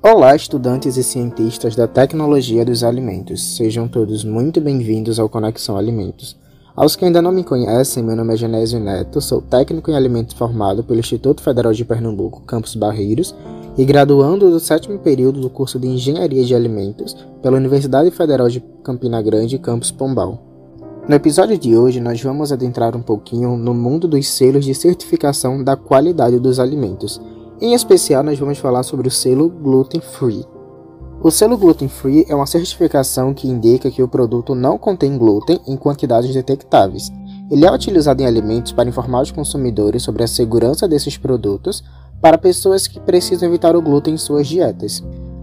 Olá, estudantes e cientistas da tecnologia dos alimentos. Sejam todos muito bem-vindos ao Conexão Alimentos. Aos que ainda não me conhecem, meu nome é Genésio Neto, sou técnico em alimentos formado pelo Instituto Federal de Pernambuco, Campus Barreiros, e graduando do sétimo período do curso de Engenharia de Alimentos pela Universidade Federal de Campina Grande, Campus Pombal. No episódio de hoje, nós vamos adentrar um pouquinho no mundo dos selos de certificação da qualidade dos alimentos em especial, nós vamos falar sobre o selo Gluten Free. O selo Gluten Free é uma certificação que indica que o produto não contém glúten em quantidades detectáveis. Ele é utilizado em alimentos para informar os consumidores sobre a segurança desses produtos para pessoas que precisam evitar o glúten em suas dietas.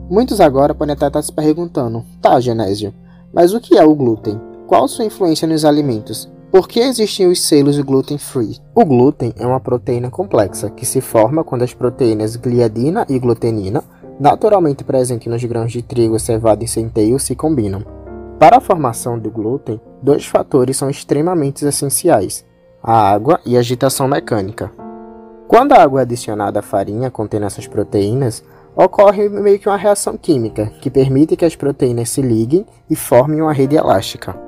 Muitos agora podem até estar se perguntando: tá, Genésio, mas o que é o glúten? Qual sua influência nos alimentos? Por que existem os selos gluten free? O glúten é uma proteína complexa que se forma quando as proteínas gliadina e glutenina, naturalmente presentes nos grãos de trigo, cevada e centeio, se combinam. Para a formação do glúten, dois fatores são extremamente essenciais: a água e a agitação mecânica. Quando a água é adicionada à farinha contendo essas proteínas, ocorre meio que uma reação química que permite que as proteínas se liguem e formem uma rede elástica.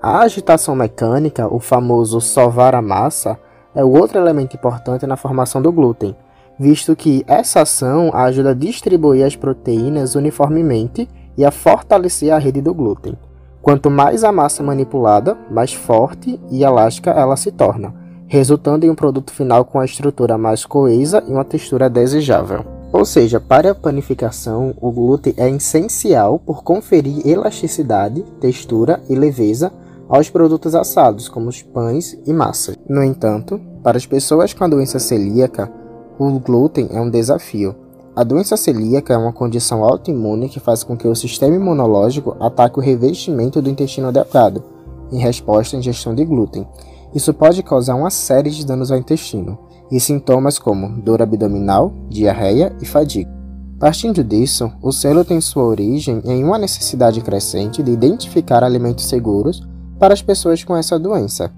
A agitação mecânica, o famoso sovar a massa, é outro elemento importante na formação do glúten, visto que essa ação ajuda a distribuir as proteínas uniformemente e a fortalecer a rede do glúten. Quanto mais a massa manipulada, mais forte e elástica ela se torna, resultando em um produto final com a estrutura mais coesa e uma textura desejável. Ou seja, para a panificação, o glúten é essencial por conferir elasticidade, textura e leveza aos produtos assados, como os pães e massas. No entanto, para as pessoas com a doença celíaca, o glúten é um desafio. A doença celíaca é uma condição autoimune que faz com que o sistema imunológico ataque o revestimento do intestino delgado, em resposta à ingestão de glúten. Isso pode causar uma série de danos ao intestino, e sintomas como dor abdominal, diarreia e fadiga. Partindo disso, o selo tem sua origem em uma necessidade crescente de identificar alimentos seguros para as pessoas com essa doença.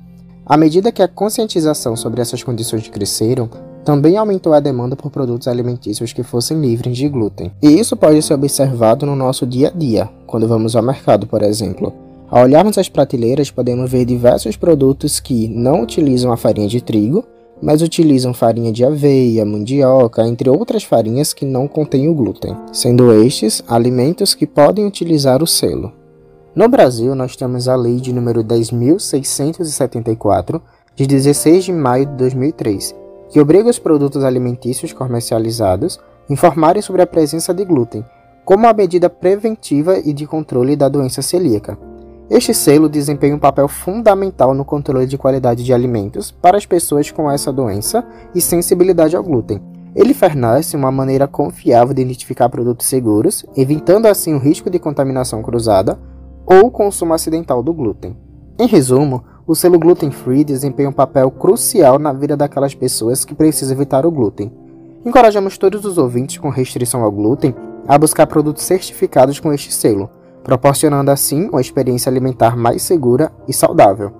À medida que a conscientização sobre essas condições cresceram, também aumentou a demanda por produtos alimentícios que fossem livres de glúten. E isso pode ser observado no nosso dia a dia, quando vamos ao mercado, por exemplo. Ao olharmos as prateleiras, podemos ver diversos produtos que não utilizam a farinha de trigo, mas utilizam farinha de aveia, mandioca, entre outras farinhas que não contêm o glúten, sendo estes alimentos que podem utilizar o selo. No Brasil, nós temos a Lei de número 10.674, de 16 de maio de 2003, que obriga os produtos alimentícios comercializados a informarem sobre a presença de glúten, como uma medida preventiva e de controle da doença celíaca. Este selo desempenha um papel fundamental no controle de qualidade de alimentos para as pessoas com essa doença e sensibilidade ao glúten. Ele fornece uma maneira confiável de identificar produtos seguros, evitando assim o risco de contaminação cruzada ou consumo acidental do glúten. Em resumo, o selo Gluten Free desempenha um papel crucial na vida daquelas pessoas que precisam evitar o glúten. Encorajamos todos os ouvintes com restrição ao glúten a buscar produtos certificados com este selo, proporcionando assim uma experiência alimentar mais segura e saudável.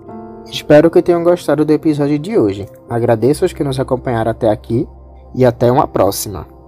Espero que tenham gostado do episódio de hoje. Agradeço aos que nos acompanharam até aqui e até uma próxima.